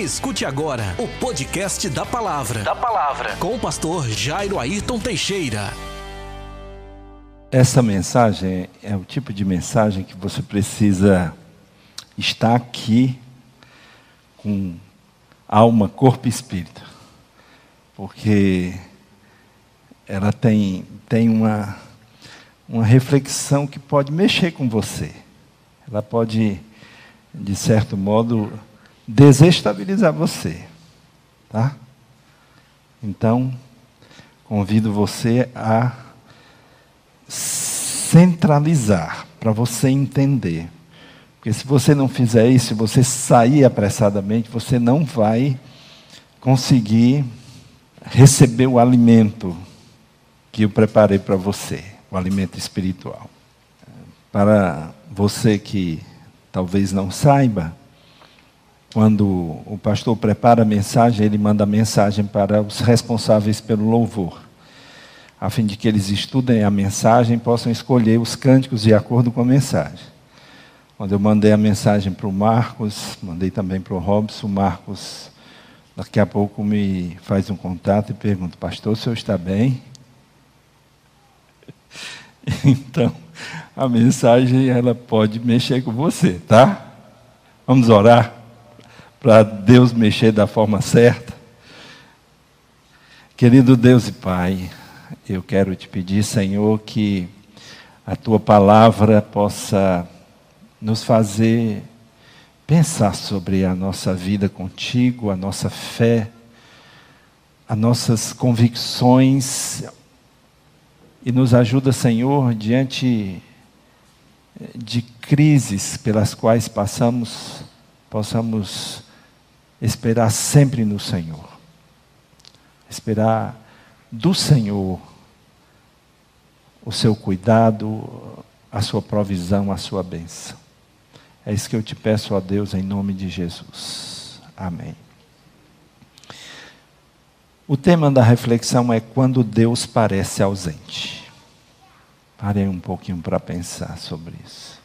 Escute agora o podcast da Palavra. Da Palavra. Com o pastor Jairo Ayrton Teixeira. Essa mensagem é o tipo de mensagem que você precisa estar aqui com alma, corpo e espírito. Porque ela tem, tem uma, uma reflexão que pode mexer com você. Ela pode, de certo modo, desestabilizar você. Tá? Então, convido você a centralizar, para você entender. Porque se você não fizer isso, se você sair apressadamente, você não vai conseguir receber o alimento que eu preparei para você, o alimento espiritual. Para você que talvez não saiba, quando o pastor prepara a mensagem, ele manda a mensagem para os responsáveis pelo louvor, a fim de que eles estudem a mensagem e possam escolher os cânticos de acordo com a mensagem. Quando eu mandei a mensagem para o Marcos, mandei também para o Robson, o Marcos daqui a pouco me faz um contato e pergunta, pastor, o senhor está bem? Então, a mensagem ela pode mexer com você, tá? Vamos orar? Para Deus mexer da forma certa. Querido Deus e Pai, eu quero te pedir, Senhor, que a tua palavra possa nos fazer pensar sobre a nossa vida contigo, a nossa fé, as nossas convicções e nos ajuda, Senhor, diante de crises pelas quais passamos, possamos esperar sempre no Senhor. Esperar do Senhor o seu cuidado, a sua provisão, a sua bênção. É isso que eu te peço a Deus em nome de Jesus. Amém. O tema da reflexão é quando Deus parece ausente. Parei um pouquinho para pensar sobre isso.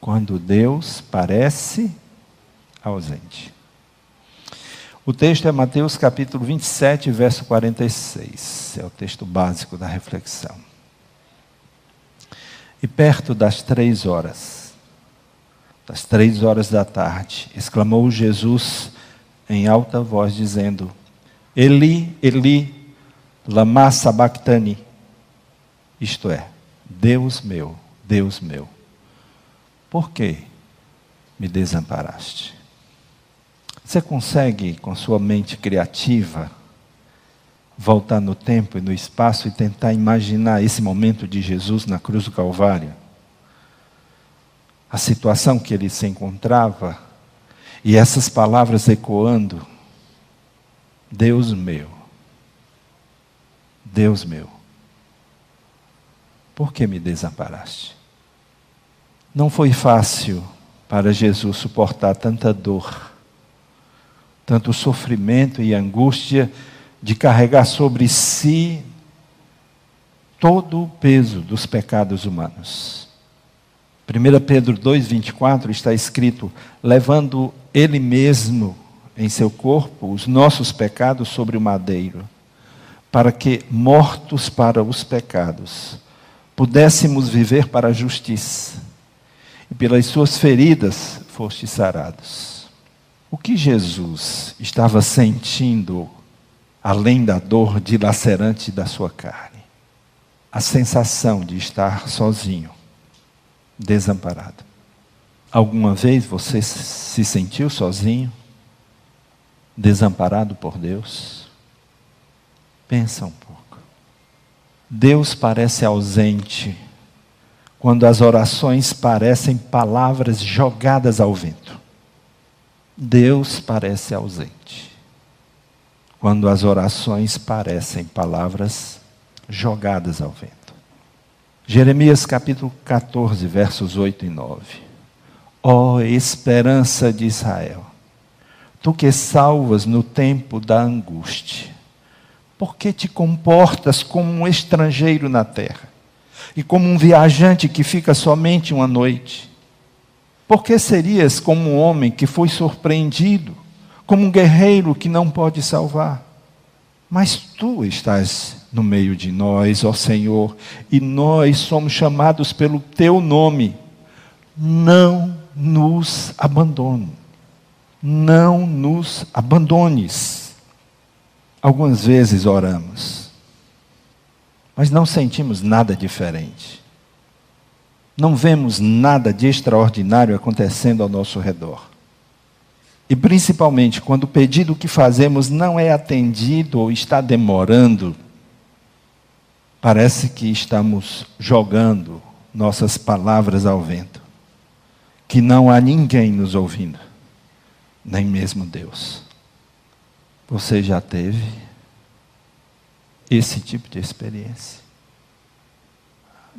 Quando Deus parece ausente. O texto é Mateus capítulo 27, verso 46. É o texto básico da reflexão. E perto das três horas, das três horas da tarde, exclamou Jesus em alta voz, dizendo: Eli, Eli, lama sabachthani. Isto é, Deus meu, Deus meu, por que me desamparaste? Você consegue, com sua mente criativa, voltar no tempo e no espaço e tentar imaginar esse momento de Jesus na cruz do Calvário? A situação que ele se encontrava e essas palavras ecoando: Deus meu, Deus meu, por que me desamparaste? Não foi fácil para Jesus suportar tanta dor tanto sofrimento e angústia de carregar sobre si todo o peso dos pecados humanos. 1 Pedro 2,24 está escrito: levando Ele mesmo em seu corpo os nossos pecados sobre o madeiro, para que, mortos para os pecados, pudéssemos viver para a justiça, e pelas suas feridas fostes sarados. O que Jesus estava sentindo, além da dor dilacerante da sua carne? A sensação de estar sozinho, desamparado. Alguma vez você se sentiu sozinho, desamparado por Deus? Pensa um pouco. Deus parece ausente quando as orações parecem palavras jogadas ao vento. Deus parece ausente. Quando as orações parecem palavras jogadas ao vento. Jeremias capítulo 14, versos 8 e 9. Ó oh, esperança de Israel, tu que salvas no tempo da angústia, por que te comportas como um estrangeiro na terra e como um viajante que fica somente uma noite? Porque serias como um homem que foi surpreendido, como um guerreiro que não pode salvar. Mas tu estás no meio de nós, ó Senhor, e nós somos chamados pelo teu nome. Não nos abandone. Não nos abandones. Algumas vezes oramos, mas não sentimos nada diferente. Não vemos nada de extraordinário acontecendo ao nosso redor. E principalmente quando o pedido que fazemos não é atendido ou está demorando, parece que estamos jogando nossas palavras ao vento, que não há ninguém nos ouvindo, nem mesmo Deus. Você já teve esse tipo de experiência?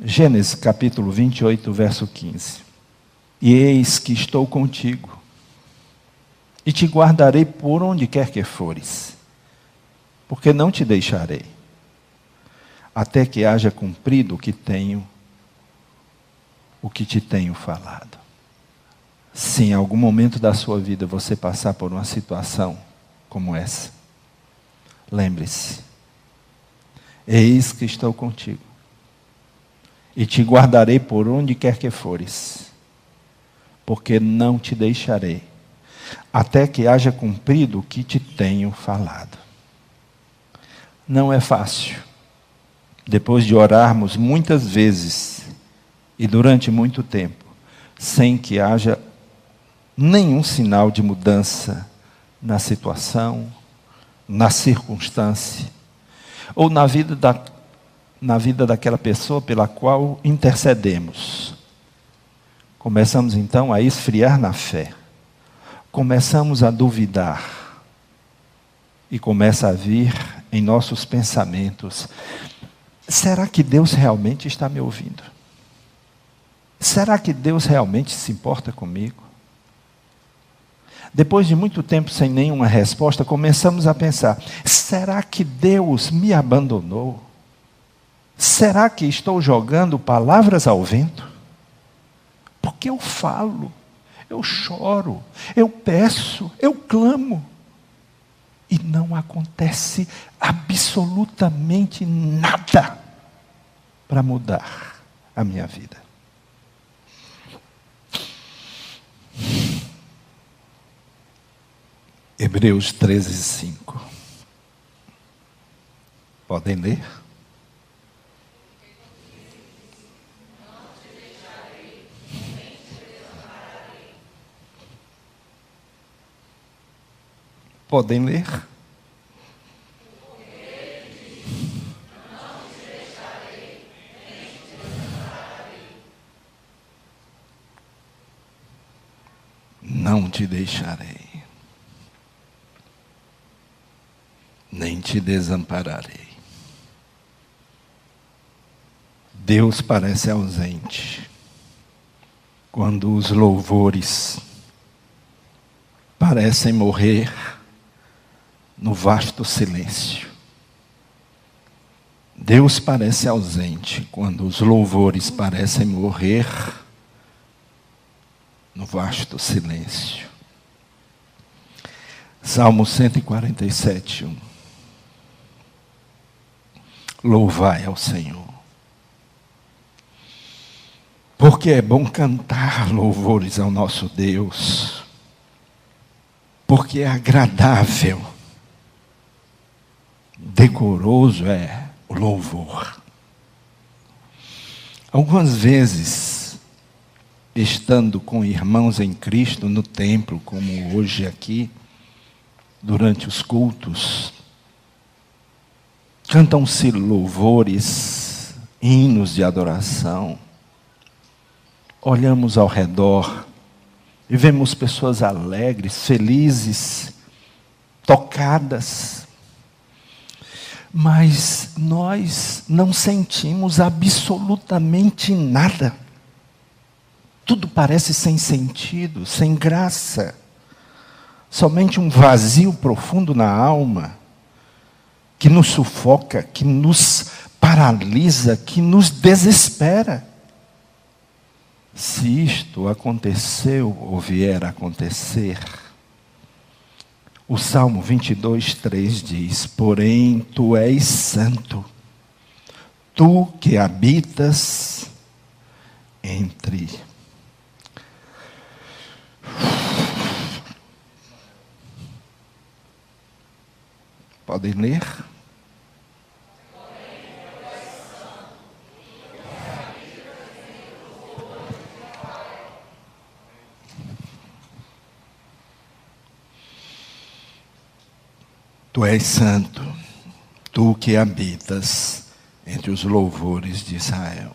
Gênesis capítulo 28, verso 15. E eis que estou contigo e te guardarei por onde quer que fores, porque não te deixarei, até que haja cumprido o que tenho, o que te tenho falado. Se em algum momento da sua vida você passar por uma situação como essa, lembre-se, eis que estou contigo, e te guardarei por onde quer que fores, porque não te deixarei até que haja cumprido o que te tenho falado. Não é fácil. Depois de orarmos muitas vezes e durante muito tempo, sem que haja nenhum sinal de mudança na situação, na circunstância, ou na vida, da, na vida daquela pessoa pela qual intercedemos. Começamos então a esfriar na fé começamos a duvidar e começa a vir em nossos pensamentos: será que Deus realmente está me ouvindo? Será que Deus realmente se importa comigo? Depois de muito tempo sem nenhuma resposta, começamos a pensar: será que Deus me abandonou? Será que estou jogando palavras ao vento? Porque eu falo eu choro, eu peço, eu clamo. E não acontece absolutamente nada para mudar a minha vida. Hebreus 13, 5. Podem ler? Podem ler. Não te deixarei, nem te desampararei. Deus parece ausente quando os louvores parecem morrer no vasto silêncio. Deus parece ausente quando os louvores parecem morrer no vasto silêncio. Salmo 147, 1. Louvai ao Senhor. Porque é bom cantar louvores ao nosso Deus. Porque é agradável decoroso é o louvor. Algumas vezes, estando com irmãos em Cristo no templo, como hoje aqui, durante os cultos, cantam-se louvores, hinos de adoração. Olhamos ao redor e vemos pessoas alegres, felizes, tocadas mas nós não sentimos absolutamente nada. Tudo parece sem sentido, sem graça. Somente um vazio profundo na alma que nos sufoca, que nos paralisa, que nos desespera. Se isto aconteceu ou vier a acontecer, O Salmo 22, 3 diz: Porém, tu és santo, tu que habitas entre. Podem ler? Tu és santo, tu que habitas entre os louvores de Israel.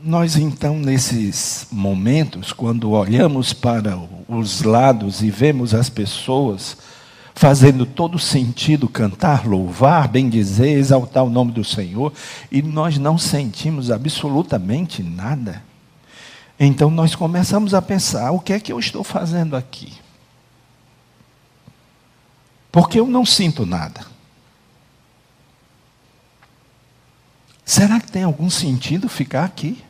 Nós, então, nesses momentos, quando olhamos para os lados e vemos as pessoas fazendo todo sentido cantar, louvar, bendizer, exaltar o nome do Senhor, e nós não sentimos absolutamente nada, então nós começamos a pensar: o que é que eu estou fazendo aqui? Porque eu não sinto nada. Será que tem algum sentido ficar aqui?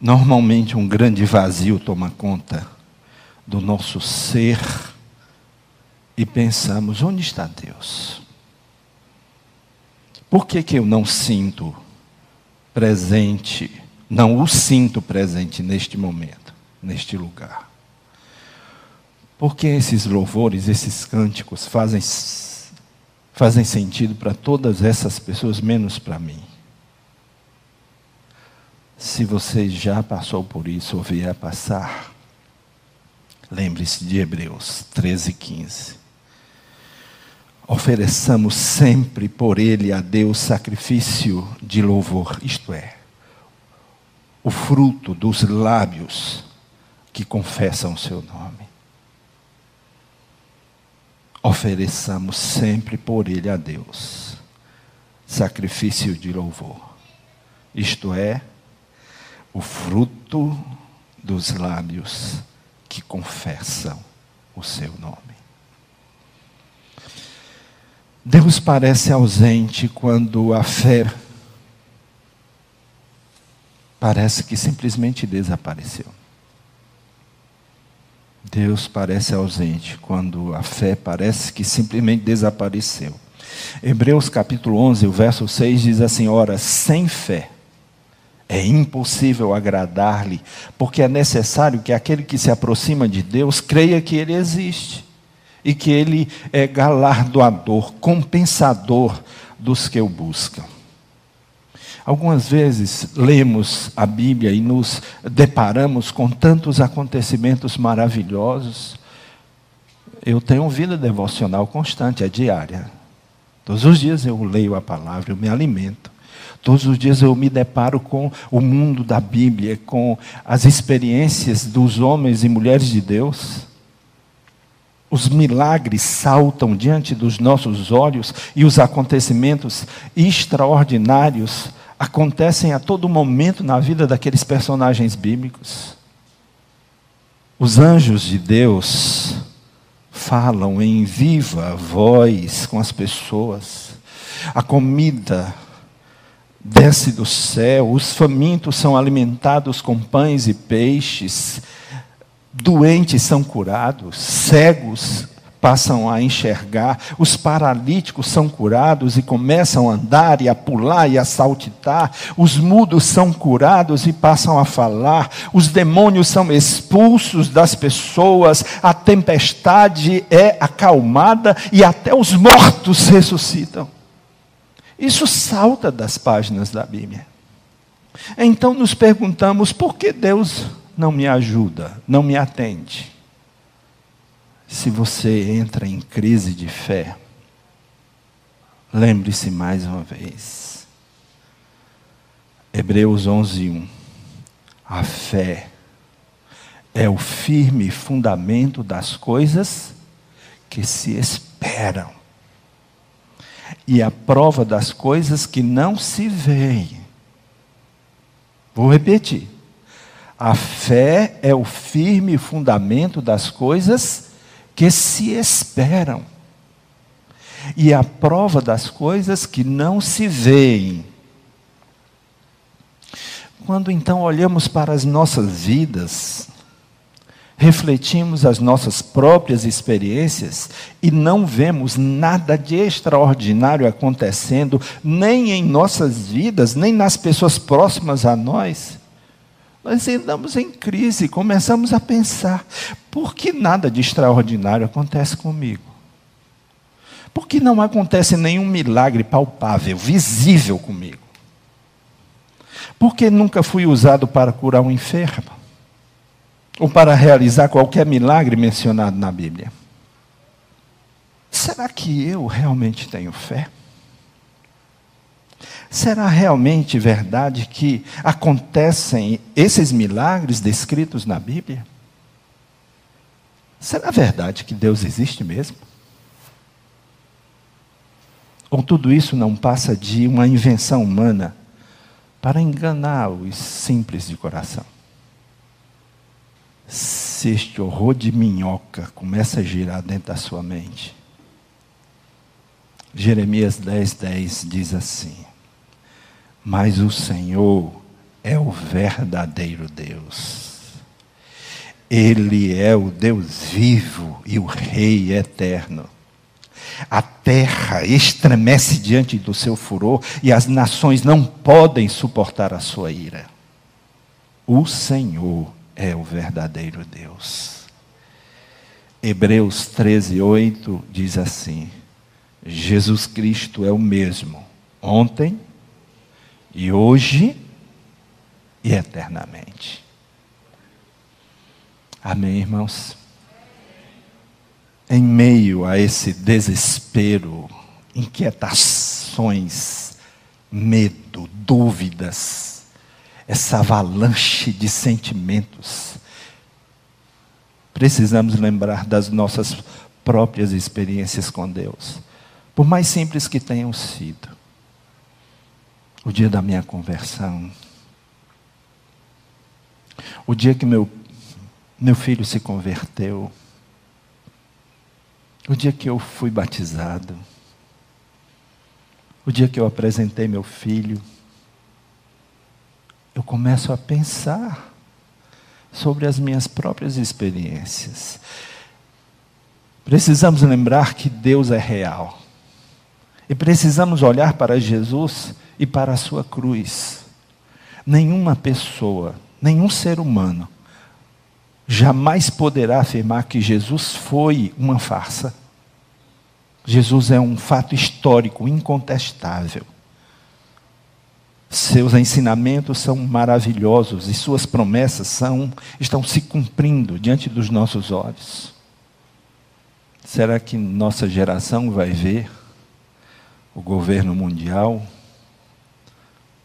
Normalmente um grande vazio toma conta do nosso ser e pensamos: onde está Deus? Por que, que eu não sinto presente, não o sinto presente neste momento, neste lugar? Porque esses louvores, esses cânticos fazem, fazem sentido para todas essas pessoas, menos para mim. Se você já passou por isso ou vier a passar, lembre-se de Hebreus 13, 15. Ofereçamos sempre por ele a Deus sacrifício de louvor, isto é, o fruto dos lábios que confessam o seu nome ofereçamos sempre por ele a Deus sacrifício de louvor. Isto é, o fruto dos lábios que confessam o seu nome. Deus parece ausente quando a fé parece que simplesmente desapareceu. Deus parece ausente quando a fé parece que simplesmente desapareceu. Hebreus capítulo 11, o verso 6 diz assim: Ora, sem fé é impossível agradar-lhe, porque é necessário que aquele que se aproxima de Deus creia que ele existe e que ele é galardoador, compensador dos que o buscam. Algumas vezes lemos a Bíblia e nos deparamos com tantos acontecimentos maravilhosos. Eu tenho vida devocional constante, é diária. Todos os dias eu leio a palavra, eu me alimento. Todos os dias eu me deparo com o mundo da Bíblia, com as experiências dos homens e mulheres de Deus. Os milagres saltam diante dos nossos olhos e os acontecimentos extraordinários acontecem a todo momento na vida daqueles personagens bíblicos. Os anjos de Deus falam em viva voz com as pessoas. A comida desce do céu, os famintos são alimentados com pães e peixes, doentes são curados, cegos passam a enxergar, os paralíticos são curados e começam a andar e a pular e a saltitar, os mudos são curados e passam a falar, os demônios são expulsos das pessoas, a tempestade é acalmada e até os mortos ressuscitam. Isso salta das páginas da Bíblia. Então nos perguntamos por que Deus não me ajuda, não me atende? Se você entra em crise de fé, lembre-se mais uma vez. Hebreus 11:1. A fé é o firme fundamento das coisas que se esperam e a prova das coisas que não se veem. Vou repetir. A fé é o firme fundamento das coisas que se esperam. E a prova das coisas que não se veem. Quando então olhamos para as nossas vidas, refletimos as nossas próprias experiências e não vemos nada de extraordinário acontecendo, nem em nossas vidas, nem nas pessoas próximas a nós, nós andamos em crise, começamos a pensar: por que nada de extraordinário acontece comigo? Por que não acontece nenhum milagre palpável, visível comigo? Por que nunca fui usado para curar um enfermo? Ou para realizar qualquer milagre mencionado na Bíblia? Será que eu realmente tenho fé? Será realmente verdade que acontecem esses milagres descritos na Bíblia? Será verdade que Deus existe mesmo? Ou tudo isso não passa de uma invenção humana para enganar os simples de coração? Se este horror de minhoca começa a girar dentro da sua mente, Jeremias 10, 10 diz assim: Mas o Senhor é o verdadeiro Deus. Ele é o Deus vivo e o Rei eterno. A terra estremece diante do seu furor e as nações não podem suportar a sua ira. O Senhor é o verdadeiro Deus. Hebreus 13, 8 diz assim: Jesus Cristo é o mesmo, ontem e hoje e eternamente. Amém, irmãos? em meio a esse desespero, inquietações, medo, dúvidas, essa avalanche de sentimentos, precisamos lembrar das nossas próprias experiências com Deus, por mais simples que tenham sido. O dia da minha conversão, o dia que meu, meu filho se converteu, o dia que eu fui batizado, o dia que eu apresentei meu filho, eu começo a pensar sobre as minhas próprias experiências. Precisamos lembrar que Deus é real. E precisamos olhar para Jesus e para a sua cruz. Nenhuma pessoa, nenhum ser humano jamais poderá afirmar que Jesus foi uma farsa. Jesus é um fato histórico, incontestável. Seus ensinamentos são maravilhosos e suas promessas são, estão se cumprindo diante dos nossos olhos. Será que nossa geração vai ver o governo mundial,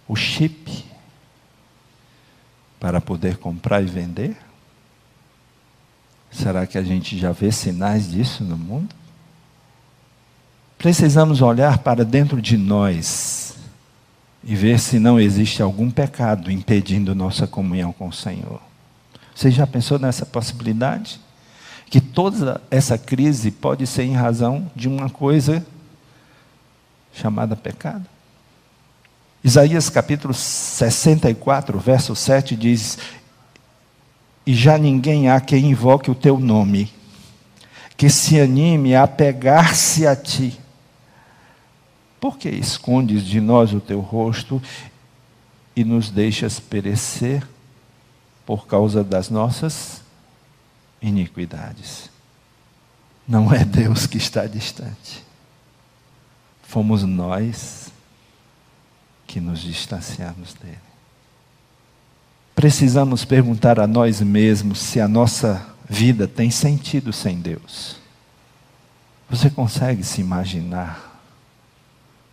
o chip, para poder comprar e vender? Será que a gente já vê sinais disso no mundo? Precisamos olhar para dentro de nós e ver se não existe algum pecado impedindo nossa comunhão com o Senhor. Você já pensou nessa possibilidade? Que toda essa crise pode ser em razão de uma coisa chamada pecado? Isaías capítulo 64, verso 7 diz: e já ninguém há quem invoque o teu nome, que se anime a pegar-se a ti. Por que escondes de nós o teu rosto e nos deixas perecer por causa das nossas iniquidades? Não é Deus que está distante. Fomos nós que nos distanciamos dele. Precisamos perguntar a nós mesmos se a nossa vida tem sentido sem Deus. Você consegue se imaginar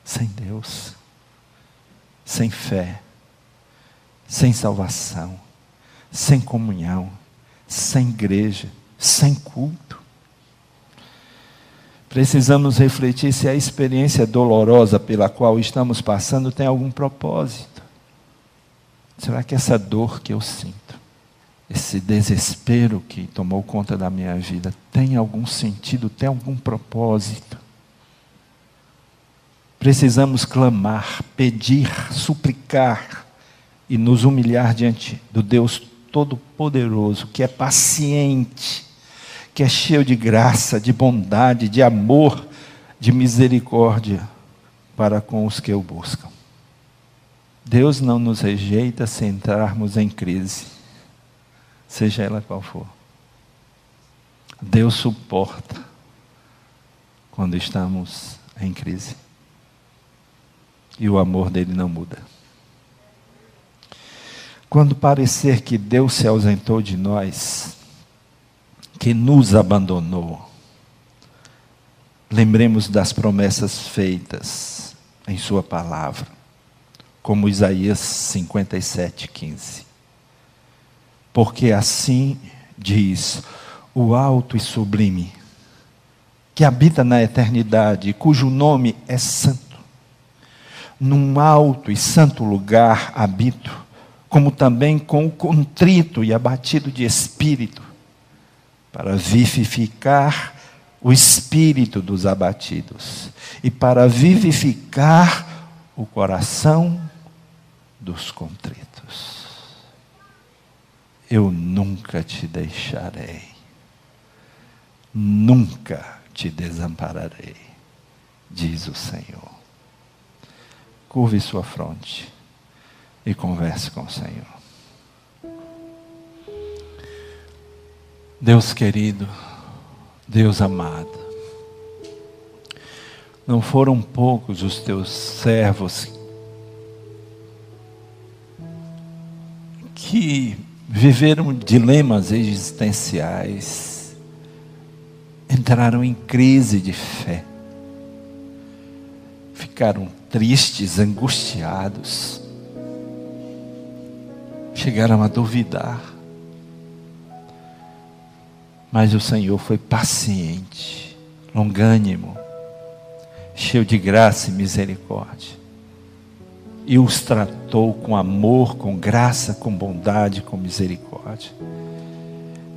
sem Deus, sem fé, sem salvação, sem comunhão, sem igreja, sem culto? Precisamos refletir se a experiência dolorosa pela qual estamos passando tem algum propósito. Será que essa dor que eu sinto, esse desespero que tomou conta da minha vida, tem algum sentido, tem algum propósito? Precisamos clamar, pedir, suplicar e nos humilhar diante do Deus Todo-Poderoso, que é paciente, que é cheio de graça, de bondade, de amor, de misericórdia para com os que o buscam. Deus não nos rejeita se entrarmos em crise, seja ela qual for. Deus suporta quando estamos em crise. E o amor dele não muda. Quando parecer que Deus se ausentou de nós, que nos abandonou, lembremos das promessas feitas em Sua palavra, como Isaías 57, 15. Porque assim diz o alto e sublime, que habita na eternidade, cujo nome é santo. Num alto e santo lugar habito, como também com o contrito e abatido de espírito, para vivificar o espírito dos abatidos e para vivificar o coração dos contritos. Eu nunca te deixarei nunca te desampararei, diz o Senhor. Curve sua fronte e converse com o Senhor. Deus querido, Deus amado, não foram poucos os teus servos que viveram dilemas existenciais, entraram em crise de fé. Ficaram tristes, angustiados. Chegaram a duvidar. Mas o Senhor foi paciente, longânimo, cheio de graça e misericórdia. E os tratou com amor, com graça, com bondade, com misericórdia.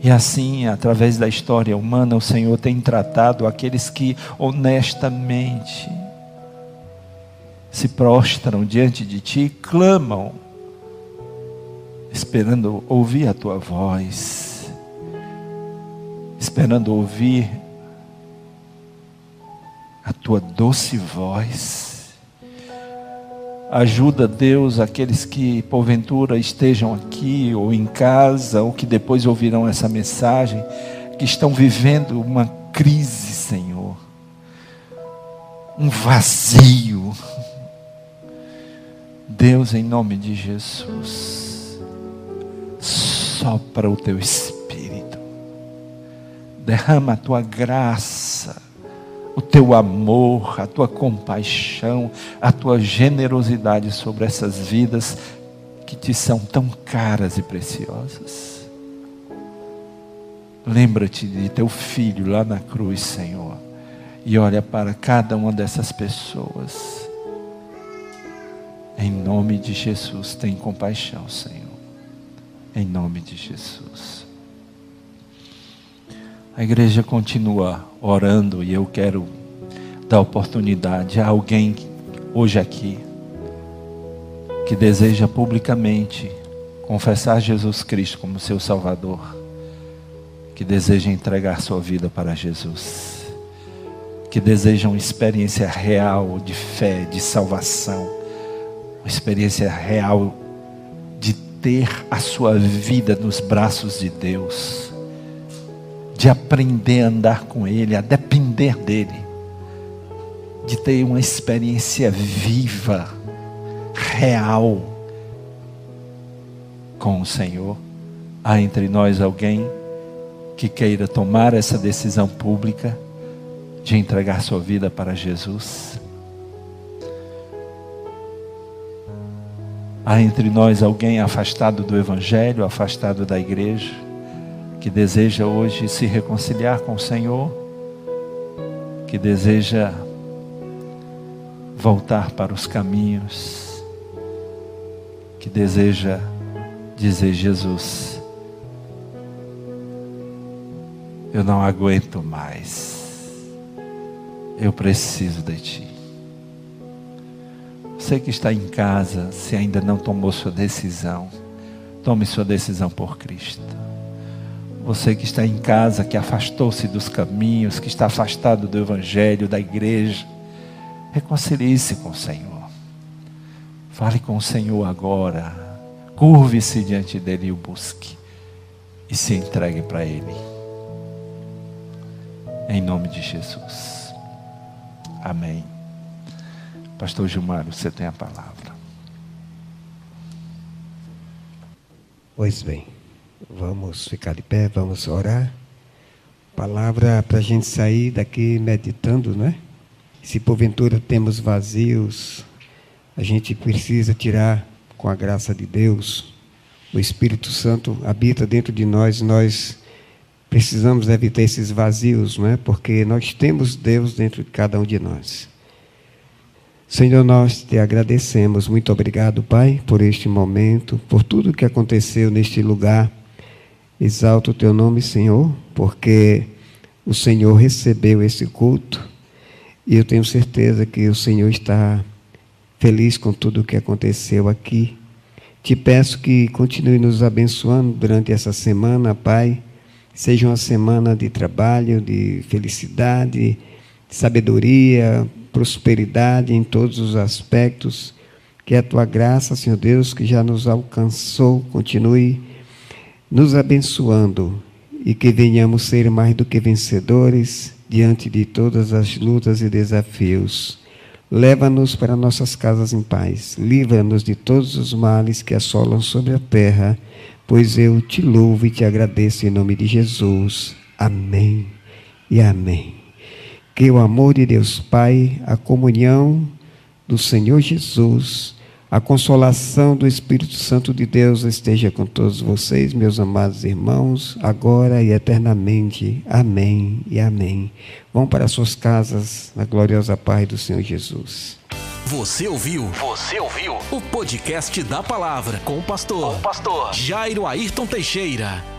E assim, através da história humana, o Senhor tem tratado aqueles que honestamente se prostram diante de Ti e clamam, esperando ouvir a Tua voz, esperando ouvir a Tua doce voz Ajuda, Deus, aqueles que porventura estejam aqui ou em casa, ou que depois ouvirão essa mensagem, que estão vivendo uma crise, Senhor, um vazio. Deus, em nome de Jesus, sopra o teu espírito, derrama a tua graça o teu amor, a tua compaixão, a tua generosidade sobre essas vidas que te são tão caras e preciosas. Lembra-te de teu filho lá na cruz, Senhor, e olha para cada uma dessas pessoas. Em nome de Jesus, tem compaixão, Senhor. Em nome de Jesus. A igreja continua orando e eu quero dar oportunidade a alguém hoje aqui que deseja publicamente confessar Jesus Cristo como seu Salvador, que deseja entregar sua vida para Jesus, que deseja uma experiência real de fé, de salvação, uma experiência real de ter a sua vida nos braços de Deus de aprender a andar com Ele, a depender dEle, de ter uma experiência viva, real com o Senhor. Há entre nós alguém que queira tomar essa decisão pública de entregar sua vida para Jesus? Há entre nós alguém afastado do Evangelho, afastado da igreja? Que deseja hoje se reconciliar com o Senhor, que deseja voltar para os caminhos, que deseja dizer: Jesus, eu não aguento mais, eu preciso de Ti. Você que está em casa, se ainda não tomou sua decisão, tome sua decisão por Cristo. Você que está em casa, que afastou-se dos caminhos, que está afastado do Evangelho, da igreja, reconcilie-se com o Senhor. Fale com o Senhor agora. Curve-se diante dele e o busque. E se entregue para Ele. Em nome de Jesus. Amém. Pastor Gilmar, você tem a palavra. Pois bem, vamos ficar de pé, vamos orar. Palavra para a gente sair daqui meditando, né? Se porventura temos vazios, a gente precisa tirar com a graça de Deus. O Espírito Santo habita dentro de nós, nós precisamos evitar esses vazios, não é? Porque nós temos Deus dentro de cada um de nós. Senhor, nós te agradecemos. Muito obrigado, Pai, por este momento, por tudo que aconteceu neste lugar. Exalto o teu nome, Senhor, porque o Senhor recebeu esse culto e eu tenho certeza que o Senhor está feliz com tudo o que aconteceu aqui. Te peço que continue nos abençoando durante essa semana, Pai. Seja uma semana de trabalho, de felicidade, de sabedoria, prosperidade em todos os aspectos. Que a tua graça, Senhor Deus, que já nos alcançou, continue nos abençoando e que venhamos ser mais do que vencedores diante de todas as lutas e desafios. Leva-nos para nossas casas em paz. Livra-nos de todos os males que assolam sobre a terra, pois eu te louvo e te agradeço em nome de Jesus. Amém e amém. Que o amor de Deus Pai, a comunhão do Senhor Jesus, a consolação do Espírito Santo de Deus esteja com todos vocês, meus amados irmãos, agora e eternamente. Amém e amém. Vão para suas casas, na gloriosa paz do Senhor Jesus. Você ouviu? Você ouviu? O podcast da palavra com o pastor, com o pastor Jairo Ayrton Teixeira.